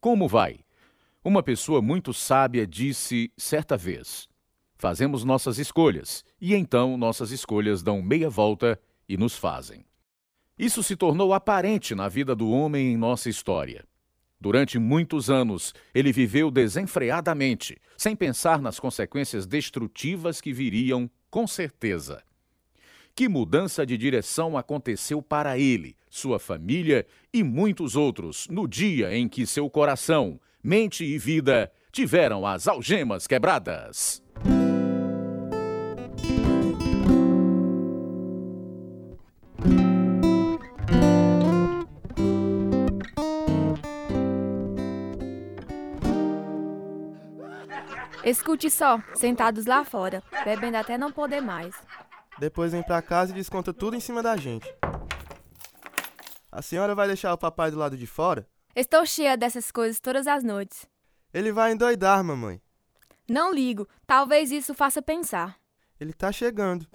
Como vai? Uma pessoa muito sábia disse certa vez: Fazemos nossas escolhas, e então nossas escolhas dão meia volta e nos fazem. Isso se tornou aparente na vida do homem em nossa história. Durante muitos anos, ele viveu desenfreadamente, sem pensar nas consequências destrutivas que viriam, com certeza. Que mudança de direção aconteceu para ele, sua família e muitos outros no dia em que seu coração, mente e vida tiveram as algemas quebradas? Escute só, sentados lá fora, bebendo até não poder mais. Depois vem pra casa e desconta tudo em cima da gente. A senhora vai deixar o papai do lado de fora? Estou cheia dessas coisas todas as noites. Ele vai endoidar, mamãe. Não ligo, talvez isso faça pensar. Ele tá chegando.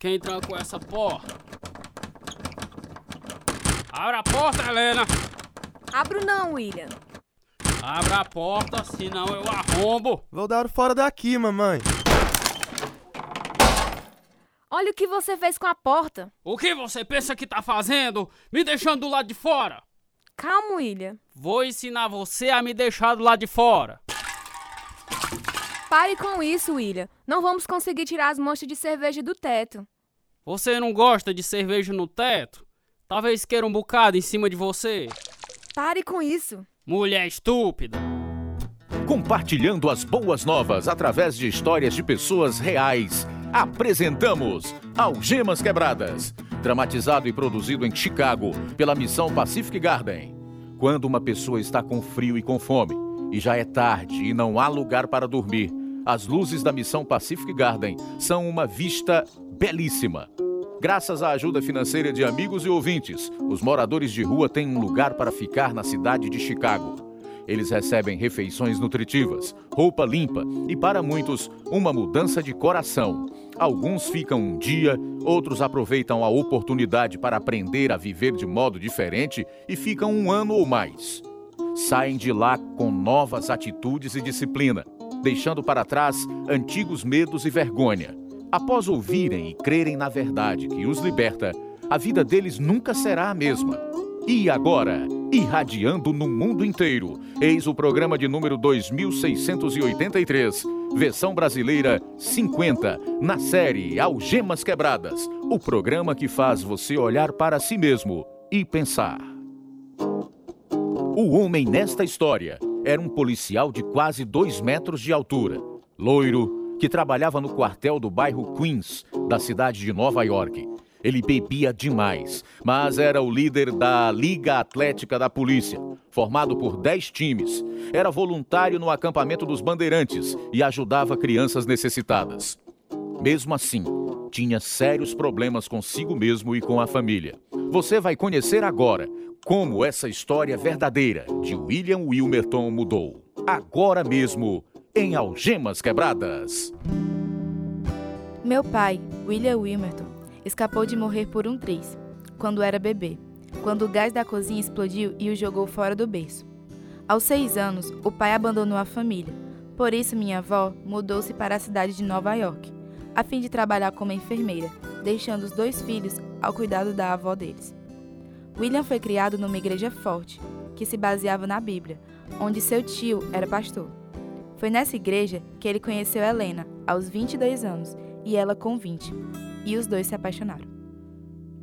Quem trancou essa porta? Abra a porta, Helena! Abro não, William. Abra a porta, senão eu arrombo! Vou dar o fora daqui, mamãe. Olha o que você fez com a porta. O que você pensa que tá fazendo? Me deixando do lado de fora! Calma, William. Vou ensinar você a me deixar do lado de fora! Pare com isso, William. Não vamos conseguir tirar as manchas de cerveja do teto. Você não gosta de cerveja no teto? Talvez queira um bocado em cima de você. Pare com isso. Mulher estúpida! Compartilhando as boas novas através de histórias de pessoas reais. Apresentamos Algemas Quebradas, dramatizado e produzido em Chicago pela missão Pacific Garden. Quando uma pessoa está com frio e com fome, e já é tarde e não há lugar para dormir, as luzes da missão Pacific Garden são uma vista belíssima. Graças à ajuda financeira de amigos e ouvintes, os moradores de rua têm um lugar para ficar na cidade de Chicago. Eles recebem refeições nutritivas, roupa limpa e, para muitos, uma mudança de coração. Alguns ficam um dia, outros aproveitam a oportunidade para aprender a viver de modo diferente e ficam um ano ou mais. Saem de lá com novas atitudes e disciplina, deixando para trás antigos medos e vergonha. Após ouvirem e crerem na verdade que os liberta, a vida deles nunca será a mesma. E agora, irradiando no mundo inteiro, eis o programa de número 2683, versão brasileira 50, na série Algemas Quebradas, o programa que faz você olhar para si mesmo e pensar. O homem nesta história era um policial de quase dois metros de altura, loiro, que trabalhava no quartel do bairro Queens, da cidade de Nova York. Ele bebia demais, mas era o líder da Liga Atlética da Polícia, formado por 10 times. Era voluntário no acampamento dos Bandeirantes e ajudava crianças necessitadas. Mesmo assim, tinha sérios problemas consigo mesmo e com a família. Você vai conhecer agora como essa história verdadeira de William Wilmerton mudou. Agora mesmo, em Algemas Quebradas. Meu pai, William Wilmerton, escapou de morrer por um triz, quando era bebê, quando o gás da cozinha explodiu e o jogou fora do berço. Aos seis anos, o pai abandonou a família, por isso minha avó mudou-se para a cidade de Nova York, a fim de trabalhar como enfermeira, deixando os dois filhos ao cuidado da avó deles. William foi criado numa igreja forte, que se baseava na Bíblia, onde seu tio era pastor. Foi nessa igreja que ele conheceu Helena, aos 22 anos, e ela com 20, e os dois se apaixonaram.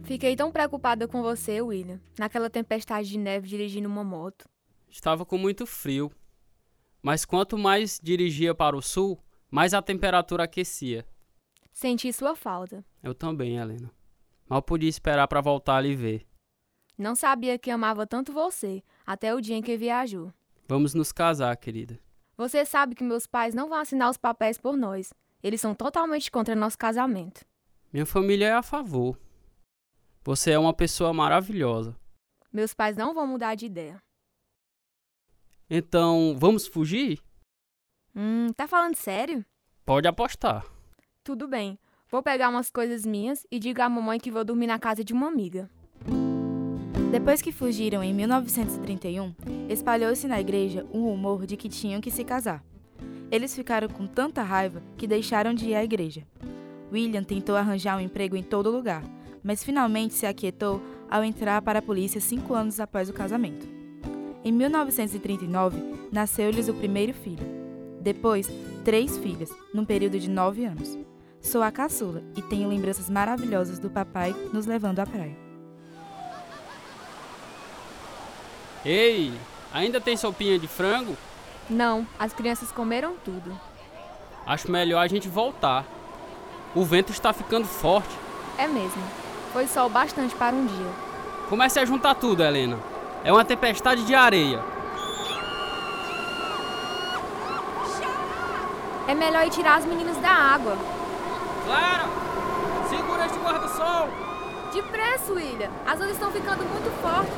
Fiquei tão preocupada com você, William, naquela tempestade de neve dirigindo uma moto. Estava com muito frio. Mas quanto mais dirigia para o sul, mais a temperatura aquecia. Senti sua falta. Eu também, Helena. Mal podia esperar para voltar a lhe ver. Não sabia que amava tanto você, até o dia em que viajou. Vamos nos casar, querida. Você sabe que meus pais não vão assinar os papéis por nós. Eles são totalmente contra nosso casamento. Minha família é a favor. Você é uma pessoa maravilhosa. Meus pais não vão mudar de ideia. Então, vamos fugir? Hum, tá falando sério? Pode apostar. Tudo bem. Vou pegar umas coisas minhas e digo à mamãe que vou dormir na casa de uma amiga. Depois que fugiram em 1931, espalhou-se na igreja um rumor de que tinham que se casar. Eles ficaram com tanta raiva que deixaram de ir à igreja. William tentou arranjar um emprego em todo lugar, mas finalmente se aquietou ao entrar para a polícia cinco anos após o casamento. Em 1939, nasceu-lhes o primeiro filho. Depois, três filhas, num período de nove anos. Sou a caçula e tenho lembranças maravilhosas do papai nos levando à praia. Ei, ainda tem sopinha de frango? Não, as crianças comeram tudo. Acho melhor a gente voltar. O vento está ficando forte. É mesmo. Foi sol bastante para um dia. Comece a juntar tudo, Helena. É uma tempestade de areia. É melhor ir tirar as meninas da água. Clara, segura este guarda-sol. Depressa, William. As ondas estão ficando muito fortes.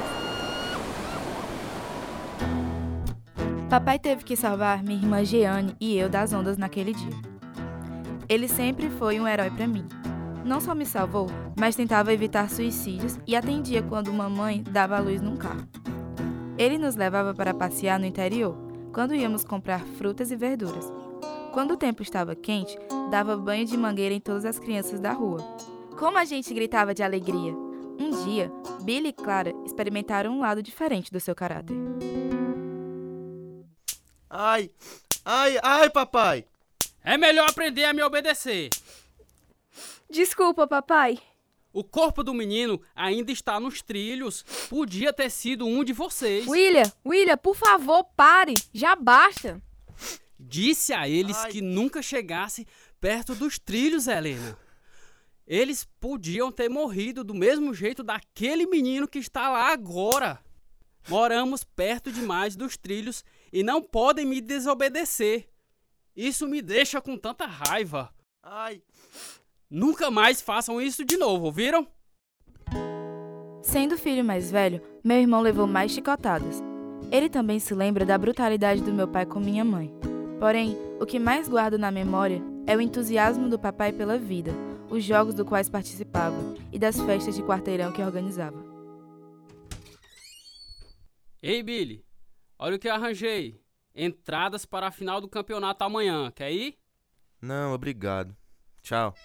Papai teve que salvar minha irmã Jeane e eu das ondas naquele dia. Ele sempre foi um herói para mim. Não só me salvou, mas tentava evitar suicídios e atendia quando mamãe dava a luz num carro. Ele nos levava para passear no interior, quando íamos comprar frutas e verduras. Quando o tempo estava quente, dava banho de mangueira em todas as crianças da rua. Como a gente gritava de alegria! Um dia, Billy e Clara experimentaram um lado diferente do seu caráter. Ai, ai, ai, papai! É melhor aprender a me obedecer. Desculpa, papai. O corpo do menino ainda está nos trilhos. Podia ter sido um de vocês. William, William, por favor, pare. Já basta. Disse a eles Ai. que nunca chegasse perto dos trilhos, Helena. Eles podiam ter morrido do mesmo jeito daquele menino que está lá agora. Moramos perto demais dos trilhos e não podem me desobedecer. Isso me deixa com tanta raiva. Ai, Nunca mais façam isso de novo, ouviram? Sendo o filho mais velho, meu irmão levou mais chicotadas. Ele também se lembra da brutalidade do meu pai com minha mãe. Porém, o que mais guardo na memória é o entusiasmo do papai pela vida, os jogos do quais participava e das festas de quarteirão que organizava. Ei, Billy, olha o que eu arranjei. Entradas para a final do campeonato amanhã. Quer ir? não, obrigado. Tchau.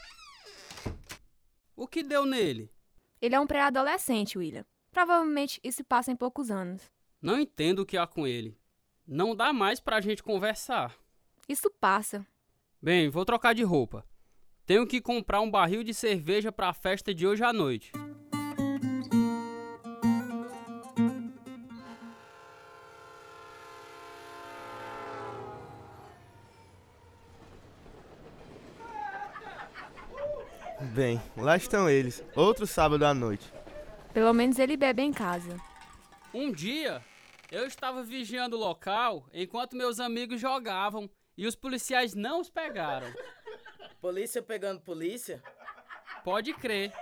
O que deu nele? Ele é um pré-adolescente, William. Provavelmente isso passa em poucos anos. Não entendo o que há com ele. Não dá mais pra gente conversar. Isso passa. Bem, vou trocar de roupa. Tenho que comprar um barril de cerveja para a festa de hoje à noite. Bem, lá estão eles. Outro sábado à noite. Pelo menos ele bebe em casa. Um dia, eu estava vigiando o local enquanto meus amigos jogavam e os policiais não os pegaram. Polícia pegando polícia? Pode crer.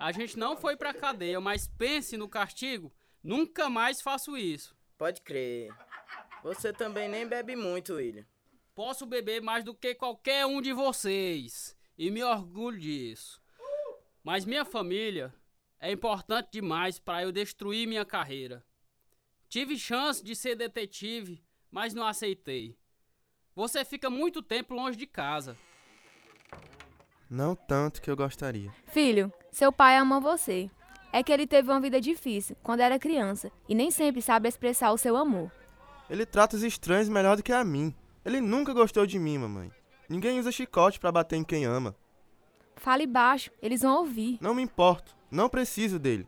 A gente não foi pra cadeia, mas pense no castigo. Nunca mais faço isso. Pode crer. Você também nem bebe muito, William. Posso beber mais do que qualquer um de vocês. E me orgulho disso. Mas minha família é importante demais para eu destruir minha carreira. Tive chance de ser detetive, mas não aceitei. Você fica muito tempo longe de casa. Não tanto que eu gostaria. Filho, seu pai ama você. É que ele teve uma vida difícil quando era criança e nem sempre sabe expressar o seu amor. Ele trata os estranhos melhor do que a mim. Ele nunca gostou de mim, mamãe. Ninguém usa chicote pra bater em quem ama. Fale baixo, eles vão ouvir. Não me importo. Não preciso dele.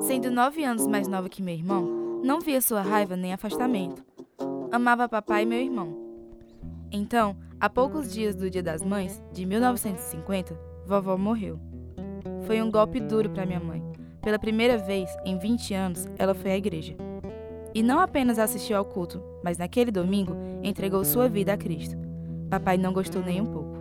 Sendo nove anos mais nova que meu irmão, não via sua raiva nem afastamento. Amava papai e meu irmão. Então, há poucos dias do Dia das Mães, de 1950, vovó morreu. Foi um golpe duro para minha mãe. Pela primeira vez em 20 anos, ela foi à igreja. E não apenas assistiu ao culto, mas naquele domingo entregou sua vida a Cristo. Papai não gostou nem um pouco.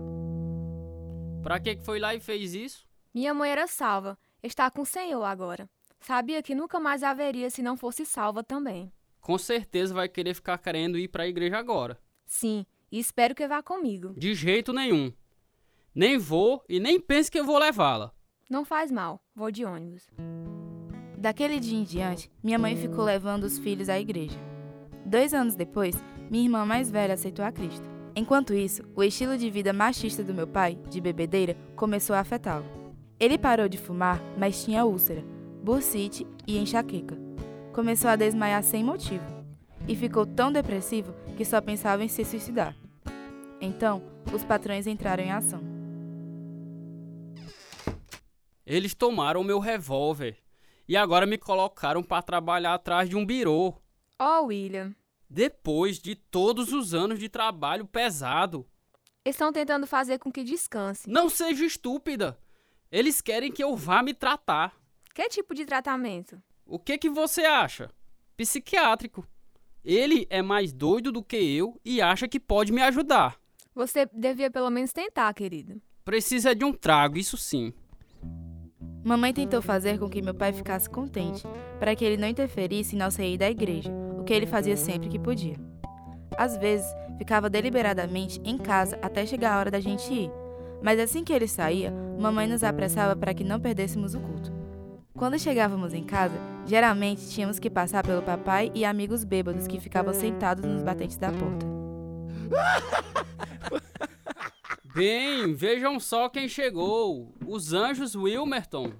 Pra que foi lá e fez isso? Minha mãe era salva, está com o Senhor agora. Sabia que nunca mais haveria se não fosse salva também. Com certeza vai querer ficar querendo ir pra igreja agora. Sim, e espero que vá comigo. De jeito nenhum. Nem vou e nem pense que eu vou levá-la. Não faz mal, vou de ônibus. Daquele dia em diante, minha mãe ficou levando os filhos à igreja. Dois anos depois, minha irmã mais velha aceitou a Cristo. Enquanto isso, o estilo de vida machista do meu pai, de bebedeira, começou a afetá-lo. Ele parou de fumar, mas tinha úlcera, bursite e enxaqueca. Começou a desmaiar sem motivo e ficou tão depressivo que só pensava em se suicidar. Então, os patrões entraram em ação. Eles tomaram meu revólver e agora me colocaram para trabalhar atrás de um birô. Ó, oh, William. Depois de todos os anos de trabalho pesado. Estão tentando fazer com que descanse. Não seja estúpida. Eles querem que eu vá me tratar. Que tipo de tratamento? O que que você acha? Psiquiátrico. Ele é mais doido do que eu e acha que pode me ajudar. Você devia pelo menos tentar, querido. Precisa de um trago, isso sim. Mamãe tentou fazer com que meu pai ficasse contente, para que ele não interferisse em nossa ida à igreja, que ele fazia sempre que podia. Às vezes, ficava deliberadamente em casa até chegar a hora da gente ir, mas assim que ele saía, mamãe nos apressava para que não perdêssemos o culto. Quando chegávamos em casa, geralmente tínhamos que passar pelo papai e amigos bêbados que ficavam sentados nos batentes da porta. Bem, vejam só quem chegou. Os anjos Wilmerton.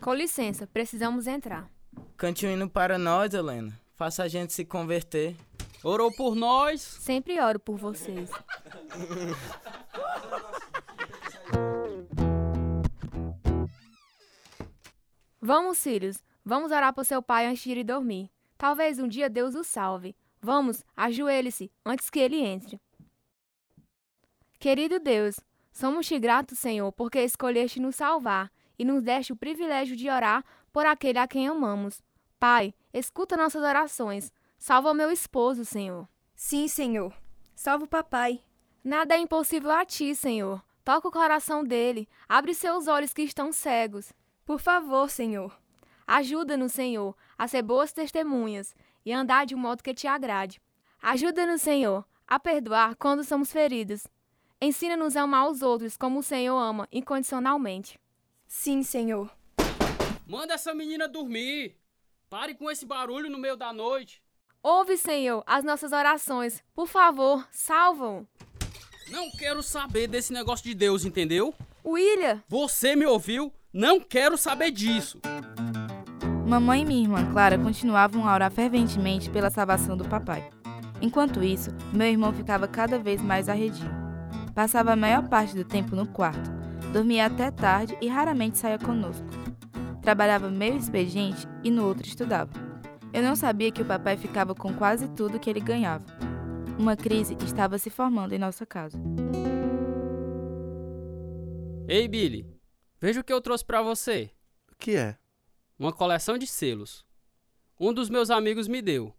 Com licença, precisamos entrar. Cante um hino para nós, Helena. Faça a gente se converter. Orou por nós? Sempre oro por vocês. Vamos, filhos. Vamos orar por seu pai antes de ir dormir. Talvez um dia Deus o salve. Vamos, ajoelhe-se antes que ele entre. Querido Deus, somos-te gratos, Senhor, porque escolheste nos salvar e nos deste o privilégio de orar por aquele a quem amamos. Pai, escuta nossas orações. Salva meu esposo, Senhor. Sim, Senhor. Salva o papai. Nada é impossível a ti, Senhor. Toca o coração dele. Abre seus olhos que estão cegos. Por favor, Senhor. Ajuda-nos, Senhor, a ser boas testemunhas e andar de um modo que te agrade. Ajuda-nos, Senhor, a perdoar quando somos feridos Ensina-nos a amar os outros como o Senhor ama, incondicionalmente. Sim, Senhor. Manda essa menina dormir. Pare com esse barulho no meio da noite. Ouve, Senhor, as nossas orações. Por favor, salvam. Não quero saber desse negócio de Deus, entendeu? William! Você me ouviu? Não quero saber disso. Mamãe e minha irmã Clara continuavam a orar ferventemente pela salvação do papai. Enquanto isso, meu irmão ficava cada vez mais arredio. Passava a maior parte do tempo no quarto, dormia até tarde e raramente saía conosco. Trabalhava meio expediente e no outro estudava. Eu não sabia que o papai ficava com quase tudo que ele ganhava. Uma crise estava se formando em nossa casa. Ei, Billy, veja o que eu trouxe para você. O que é? Uma coleção de selos. Um dos meus amigos me deu.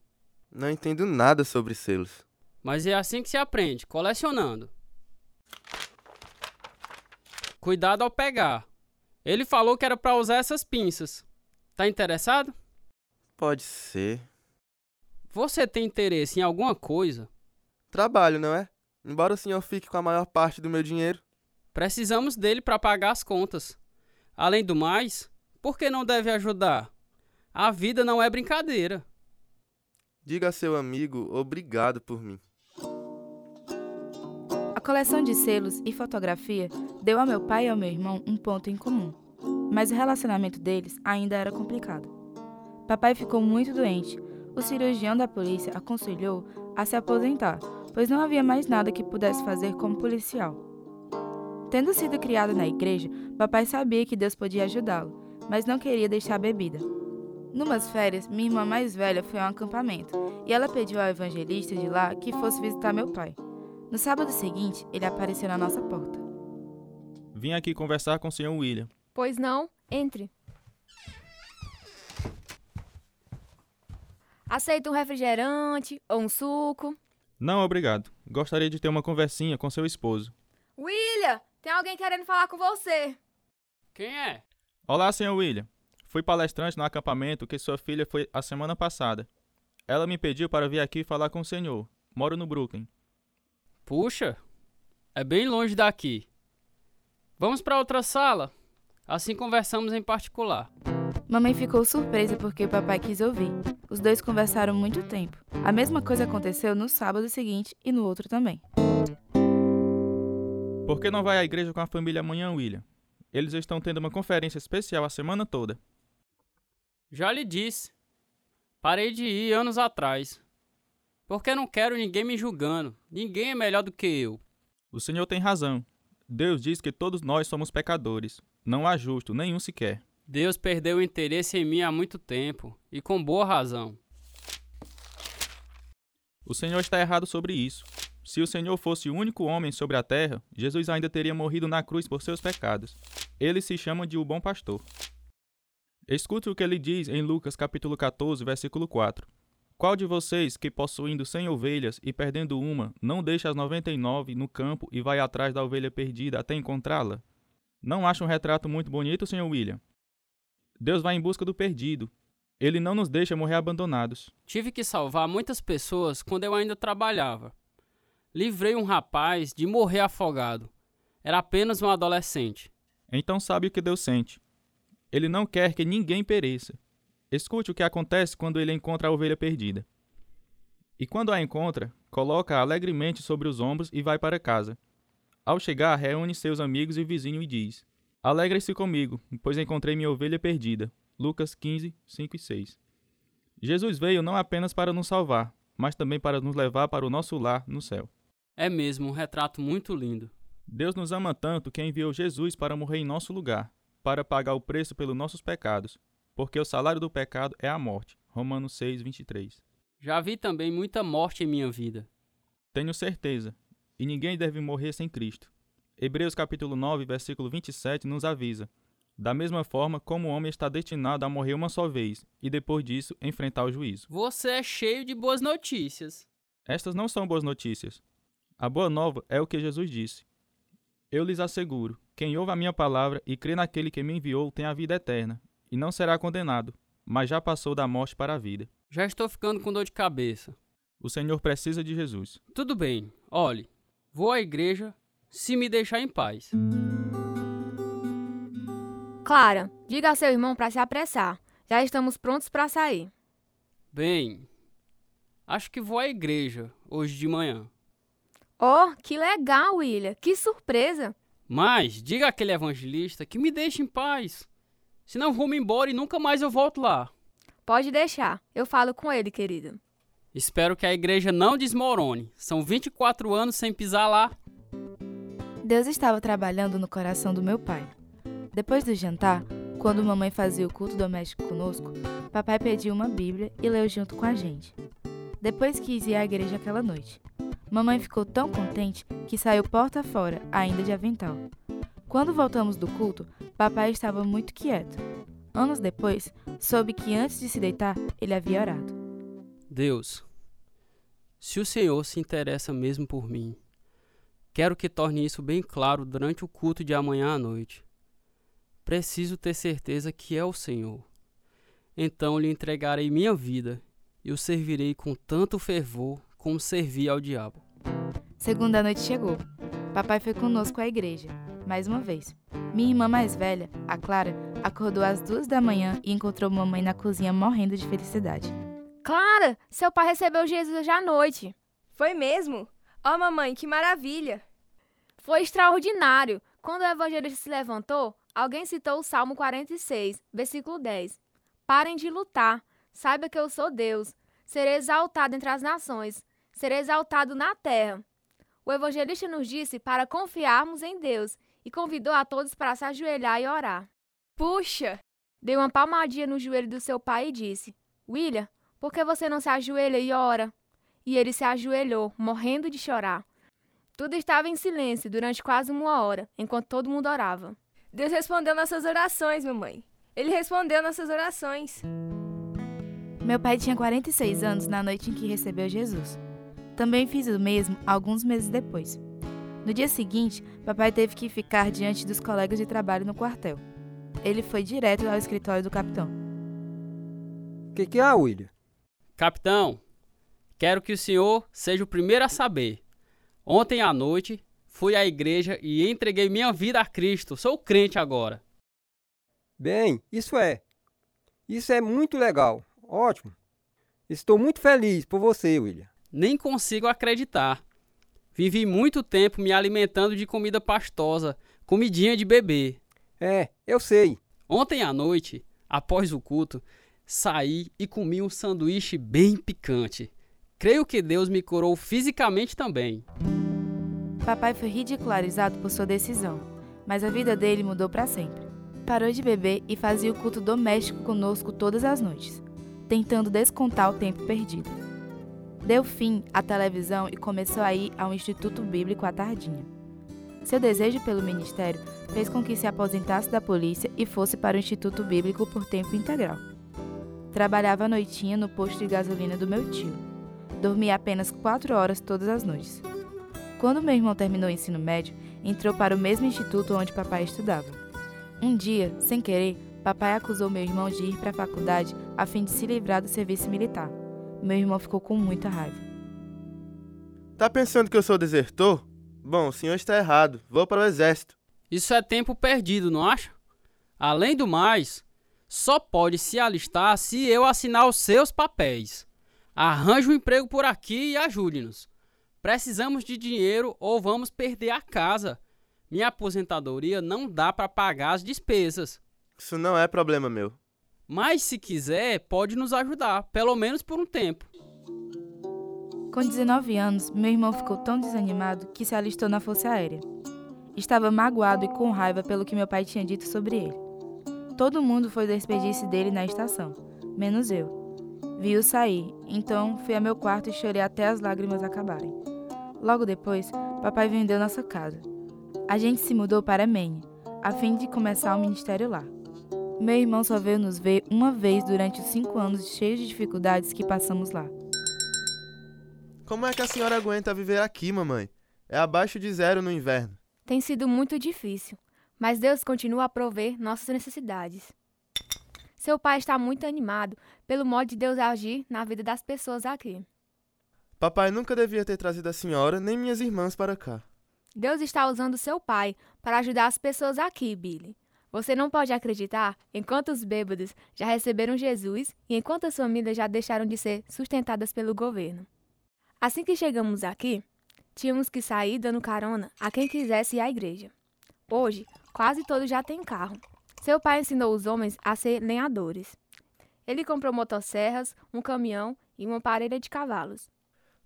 Não entendo nada sobre selos. Mas é assim que se aprende, colecionando. Cuidado ao pegar. Ele falou que era para usar essas pinças. Tá interessado? Pode ser. Você tem interesse em alguma coisa? Trabalho, não é? Embora o senhor fique com a maior parte do meu dinheiro. Precisamos dele para pagar as contas. Além do mais, por que não deve ajudar? A vida não é brincadeira. Diga a seu amigo obrigado por mim coleção de selos e fotografia deu a meu pai e ao meu irmão um ponto em comum, mas o relacionamento deles ainda era complicado. Papai ficou muito doente. O cirurgião da polícia aconselhou a se aposentar, pois não havia mais nada que pudesse fazer como policial. Tendo sido criado na igreja, papai sabia que Deus podia ajudá-lo, mas não queria deixar a bebida. Numas férias, minha irmã mais velha foi a um acampamento e ela pediu ao evangelista de lá que fosse visitar meu pai. No sábado seguinte, ele apareceu na nossa porta. Vim aqui conversar com o Sr. William. Pois não, entre. Aceita um refrigerante ou um suco? Não, obrigado. Gostaria de ter uma conversinha com seu esposo. William, tem alguém querendo falar com você. Quem é? Olá, Sr. William. Fui palestrante no acampamento que sua filha foi a semana passada. Ela me pediu para vir aqui falar com o senhor. Moro no Brooklyn. Puxa, é bem longe daqui. Vamos para outra sala. Assim conversamos em particular. Mamãe ficou surpresa porque o papai quis ouvir. Os dois conversaram muito tempo. A mesma coisa aconteceu no sábado seguinte e no outro também. Por que não vai à igreja com a família amanhã, William? Eles estão tendo uma conferência especial a semana toda. Já lhe disse. Parei de ir anos atrás. Porque não quero ninguém me julgando. Ninguém é melhor do que eu. O senhor tem razão. Deus diz que todos nós somos pecadores. Não há justo, nenhum sequer. Deus perdeu o interesse em mim há muito tempo, e com boa razão. O senhor está errado sobre isso. Se o Senhor fosse o único homem sobre a terra, Jesus ainda teria morrido na cruz por seus pecados. Ele se chama de o bom pastor. Escute o que ele diz em Lucas capítulo 14, versículo 4. Qual de vocês que possuindo cem ovelhas e perdendo uma, não deixa as noventa e nove no campo e vai atrás da ovelha perdida até encontrá-la? Não acha um retrato muito bonito, Sr. William? Deus vai em busca do perdido. Ele não nos deixa morrer abandonados. Tive que salvar muitas pessoas quando eu ainda trabalhava. Livrei um rapaz de morrer afogado. Era apenas um adolescente. Então sabe o que Deus sente. Ele não quer que ninguém pereça. Escute o que acontece quando ele encontra a ovelha perdida. E quando a encontra, coloca-a alegremente sobre os ombros e vai para casa. Ao chegar, reúne seus amigos e vizinho e diz: Alegrem-se comigo, pois encontrei minha ovelha perdida. Lucas 15, 5 e 6. Jesus veio não apenas para nos salvar, mas também para nos levar para o nosso lar no céu. É mesmo um retrato muito lindo. Deus nos ama tanto que enviou Jesus para morrer em nosso lugar, para pagar o preço pelos nossos pecados, porque o salário do pecado é a morte. Romanos 6, 23. Já vi também muita morte em minha vida. Tenho certeza, e ninguém deve morrer sem Cristo. Hebreus capítulo 9, versículo 27 nos avisa: da mesma forma como o homem está destinado a morrer uma só vez e depois disso enfrentar o juízo. Você é cheio de boas notícias. Estas não são boas notícias. A boa nova é o que Jesus disse. Eu lhes asseguro: quem ouve a minha palavra e crê naquele que me enviou tem a vida eterna, e não será condenado, mas já passou da morte para a vida. Já estou ficando com dor de cabeça. O Senhor precisa de Jesus. Tudo bem, olhe, vou à igreja se me deixar em paz. Clara, diga a seu irmão para se apressar. Já estamos prontos para sair. Bem, acho que vou à igreja hoje de manhã. Oh, que legal, William. Que surpresa. Mas diga àquele evangelista que me deixe em paz. Senão vou-me embora e nunca mais eu volto lá. Pode deixar. Eu falo com ele, querido. Espero que a igreja não desmorone. São 24 anos sem pisar lá. Deus estava trabalhando no coração do meu pai. Depois do jantar, quando mamãe fazia o culto doméstico conosco, papai pediu uma Bíblia e leu junto com a gente. Depois quis ir à igreja aquela noite. Mamãe ficou tão contente que saiu porta fora, ainda de avental. Quando voltamos do culto, papai estava muito quieto. Anos depois, soube que antes de se deitar, ele havia orado. Deus, se o Senhor se interessa mesmo por mim, quero que torne isso bem claro durante o culto de amanhã à noite. Preciso ter certeza que é o Senhor. Então lhe entregarei minha vida e o servirei com tanto fervor como servi ao diabo. Segunda noite chegou. Papai foi conosco à igreja, mais uma vez. Minha irmã mais velha, a Clara, acordou às duas da manhã e encontrou mamãe na cozinha morrendo de felicidade. Clara, seu pai recebeu Jesus hoje à noite. Foi mesmo? Ó, oh, mamãe, que maravilha! Foi extraordinário. Quando o evangelista se levantou, Alguém citou o Salmo 46, versículo 10. Parem de lutar. Saiba que eu sou Deus. Serei exaltado entre as nações. Serei exaltado na terra. O evangelista nos disse para confiarmos em Deus e convidou a todos para se ajoelhar e orar. Puxa! Deu uma palmadinha no joelho do seu pai e disse: William, por que você não se ajoelha e ora? E ele se ajoelhou, morrendo de chorar. Tudo estava em silêncio durante quase uma hora, enquanto todo mundo orava. Deus respondeu nossas orações, mamãe. Ele respondeu nossas orações. Meu pai tinha 46 anos na noite em que recebeu Jesus. Também fiz o mesmo alguns meses depois. No dia seguinte, papai teve que ficar diante dos colegas de trabalho no quartel. Ele foi direto ao escritório do capitão. O que, que há, William? Capitão, quero que o senhor seja o primeiro a saber. Ontem à noite, fui à igreja e entreguei minha vida a Cristo. Sou crente agora. Bem, isso é. Isso é muito legal. Ótimo. Estou muito feliz por você, William. Nem consigo acreditar. Vivi muito tempo me alimentando de comida pastosa, comidinha de bebê. É, eu sei. Ontem à noite, após o culto, saí e comi um sanduíche bem picante. Creio que Deus me curou fisicamente também. Papai foi ridicularizado por sua decisão, mas a vida dele mudou para sempre. Parou de beber e fazia o culto doméstico conosco todas as noites, tentando descontar o tempo perdido. Deu fim à televisão e começou a ir ao Instituto Bíblico à tardinha. Seu desejo pelo ministério fez com que se aposentasse da polícia e fosse para o Instituto Bíblico por tempo integral. Trabalhava à noitinha no posto de gasolina do meu tio. Dormia apenas quatro horas todas as noites. Quando meu irmão terminou o ensino médio, entrou para o mesmo instituto onde papai estudava. Um dia, sem querer, papai acusou meu irmão de ir para a faculdade a fim de se livrar do serviço militar. Meu irmão ficou com muita raiva. Tá pensando que eu sou desertor? Bom, o senhor está errado. Vou para o exército. Isso é tempo perdido, não acha? Além do mais, só pode se alistar se eu assinar os seus papéis. Arranje um emprego por aqui e ajude-nos. Precisamos de dinheiro ou vamos perder a casa. Minha aposentadoria não dá para pagar as despesas. Isso não é problema meu. Mas se quiser, pode nos ajudar, pelo menos por um tempo. Com 19 anos, meu irmão ficou tão desanimado que se alistou na Força Aérea. Estava magoado e com raiva pelo que meu pai tinha dito sobre ele. Todo mundo foi despedir-se dele na estação, menos eu. Vi-o sair, então fui ao meu quarto e chorei até as lágrimas acabarem. Logo depois, papai vendeu nossa casa. A gente se mudou para Maine, a fim de começar o ministério lá. Meu irmão só veio nos ver uma vez durante os cinco anos cheios de dificuldades que passamos lá. Como é que a senhora aguenta viver aqui, mamãe? É abaixo de zero no inverno. Tem sido muito difícil, mas Deus continua a prover nossas necessidades. Seu pai está muito animado pelo modo de Deus agir na vida das pessoas aqui. Papai nunca devia ter trazido a senhora nem minhas irmãs para cá. Deus está usando seu pai para ajudar as pessoas aqui, Billy. Você não pode acreditar enquanto os bêbados já receberam Jesus e enquanto as famílias já deixaram de ser sustentadas pelo governo. Assim que chegamos aqui, tínhamos que sair dando carona a quem quisesse ir à igreja. Hoje, quase todos já têm carro. Seu pai ensinou os homens a ser lenhadores. Ele comprou motosserras, um caminhão e uma parelha de cavalos.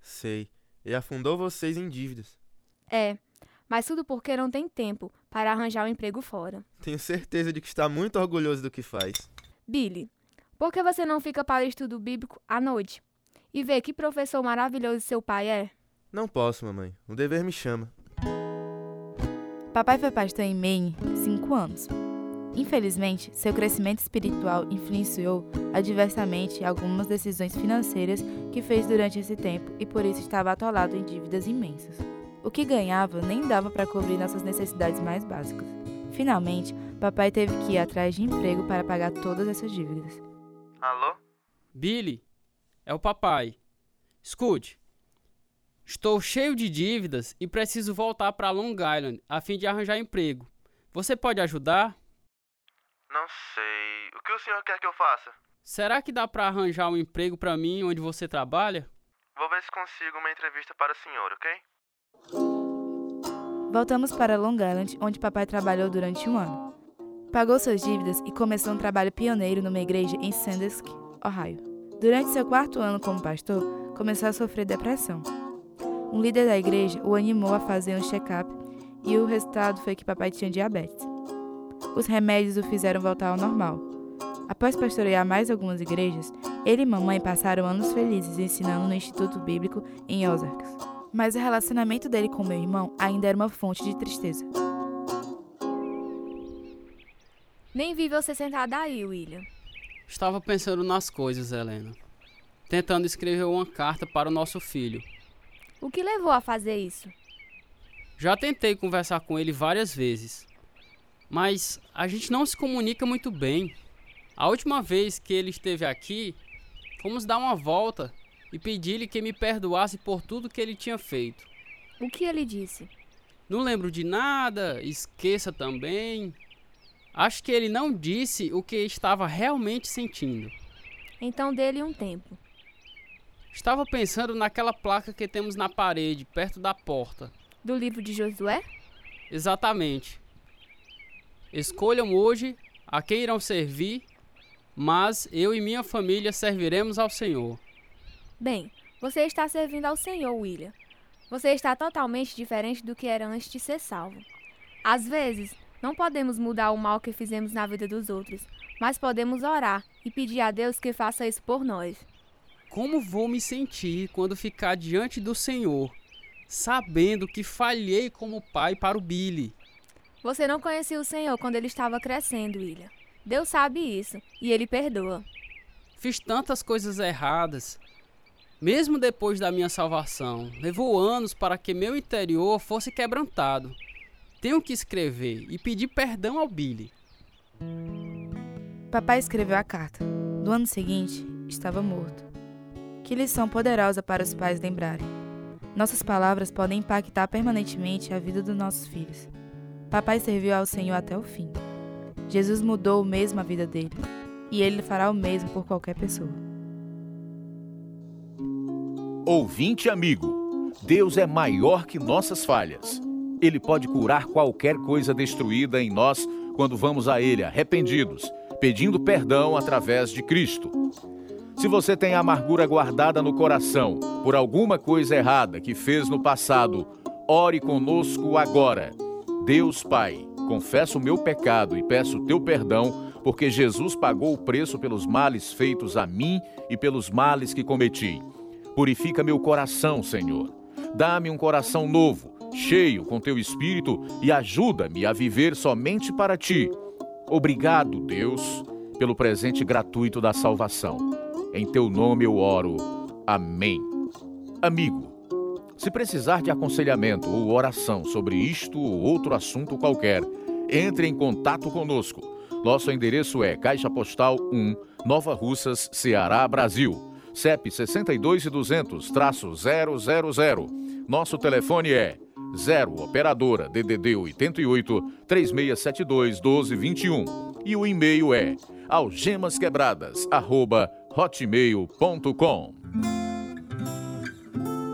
Sei. E afundou vocês em dívidas. É, mas tudo porque não tem tempo para arranjar um emprego fora. Tenho certeza de que está muito orgulhoso do que faz. Billy, por que você não fica para o estudo bíblico à noite? E vê que professor maravilhoso seu pai é? Não posso, mamãe. O dever me chama. Papai foi pastor em Maine cinco anos. Infelizmente, seu crescimento espiritual influenciou adversamente algumas decisões financeiras que fez durante esse tempo e por isso estava atolado em dívidas imensas. O que ganhava nem dava para cobrir nossas necessidades mais básicas. Finalmente, papai teve que ir atrás de emprego para pagar todas essas dívidas. Alô? Billy, é o papai. Escute. Estou cheio de dívidas e preciso voltar para Long Island a fim de arranjar emprego. Você pode ajudar? Não sei. O que o senhor quer que eu faça? Será que dá para arranjar um emprego para mim onde você trabalha? Vou ver se consigo uma entrevista para o senhor, ok? Voltamos para Long Island, onde papai trabalhou durante um ano. Pagou suas dívidas e começou um trabalho pioneiro numa igreja em Sandusky, Ohio. Durante seu quarto ano como pastor, começou a sofrer depressão. Um líder da igreja o animou a fazer um check-up e o resultado foi que papai tinha diabetes. Os remédios o fizeram voltar ao normal. Após pastorear mais algumas igrejas, ele e mamãe passaram anos felizes ensinando no Instituto Bíblico em Ozarks. Mas o relacionamento dele com meu irmão ainda era uma fonte de tristeza. Nem vi você sentada aí, William. Estava pensando nas coisas, Helena. Tentando escrever uma carta para o nosso filho. O que levou a fazer isso? Já tentei conversar com ele várias vezes, mas a gente não se comunica muito bem. A última vez que ele esteve aqui, fomos dar uma volta e pedir-lhe que me perdoasse por tudo que ele tinha feito. O que ele disse? Não lembro de nada, esqueça também. Acho que ele não disse o que estava realmente sentindo. Então dê-lhe um tempo. Estava pensando naquela placa que temos na parede, perto da porta. Do livro de Josué? Exatamente. Escolham hoje a quem irão servir, mas eu e minha família serviremos ao Senhor. Bem, você está servindo ao Senhor, William. Você está totalmente diferente do que era antes de ser salvo. Às vezes, não podemos mudar o mal que fizemos na vida dos outros, mas podemos orar e pedir a Deus que faça isso por nós. Como vou me sentir quando ficar diante do Senhor, sabendo que falhei como pai para o Billy? Você não conhecia o Senhor quando ele estava crescendo, William. Deus sabe isso e ele perdoa. Fiz tantas coisas erradas, mesmo depois da minha salvação, levou anos para que meu interior fosse quebrantado. Tenho que escrever e pedir perdão ao Billy. Papai escreveu a carta. No ano seguinte, estava morto. Que lição poderosa para os pais lembrarem. Nossas palavras podem impactar permanentemente a vida dos nossos filhos. Papai serviu ao Senhor até o fim. Jesus mudou mesmo a vida dele, e ele fará o mesmo por qualquer pessoa. Ouvinte amigo, Deus é maior que nossas falhas. Ele pode curar qualquer coisa destruída em nós quando vamos a Ele arrependidos, pedindo perdão através de Cristo. Se você tem amargura guardada no coração por alguma coisa errada que fez no passado, ore conosco agora. Deus Pai, confesso o meu pecado e peço teu perdão, porque Jesus pagou o preço pelos males feitos a mim e pelos males que cometi. Purifica meu coração, Senhor. Dá-me um coração novo, cheio com teu espírito e ajuda-me a viver somente para ti. Obrigado, Deus, pelo presente gratuito da salvação. Em teu nome eu oro. Amém. Amigo, se precisar de aconselhamento ou oração sobre isto ou outro assunto qualquer, entre em contato conosco. Nosso endereço é Caixa Postal 1, Nova Russas, Ceará, Brasil. CEP 62200-000. Nosso telefone é 0 Operadora DDD 88 3672 1221 e o e-mail é algemasquebradas@hotmail.com.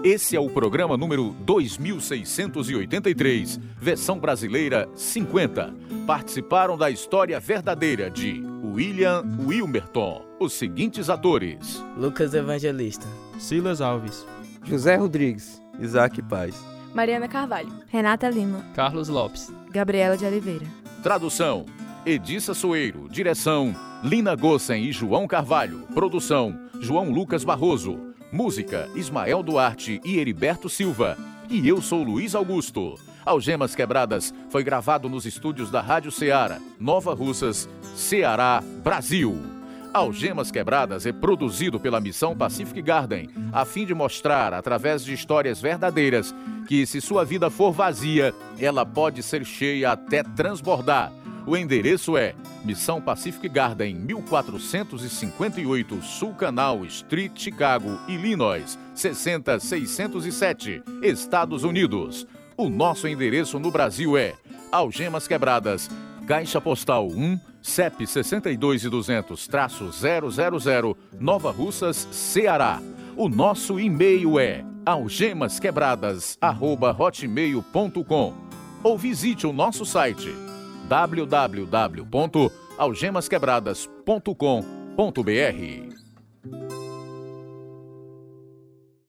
Esse é o programa número 2683, versão brasileira 50. Participaram da história verdadeira de William Wilmerton os seguintes atores: Lucas Evangelista, Silas Alves, José Rodrigues, Isaac Paz, Mariana Carvalho, Renata Lima, Carlos Lopes, Gabriela de Oliveira. Tradução: Edissa Soeiro. Direção: Lina Gossen e João Carvalho. Produção: João Lucas Barroso. Música: Ismael Duarte e Heriberto Silva. E eu sou Luiz Augusto. Algemas Quebradas foi gravado nos estúdios da Rádio Ceará, Nova Russas, Ceará, Brasil. Algemas Quebradas é produzido pela Missão Pacific Garden, a fim de mostrar, através de histórias verdadeiras, que se sua vida for vazia, ela pode ser cheia até transbordar. O endereço é Missão Pacific Garden, 1458 Sul Canal Street, Chicago, Illinois, 60607, Estados Unidos. O nosso endereço no Brasil é Algemas Quebradas, Caixa Postal 1, CEP 62200-000, Nova Russas, Ceará. O nosso e-mail é algemasquebradas@hotmail.com ou visite o nosso site www.algemasquebradas.com.br.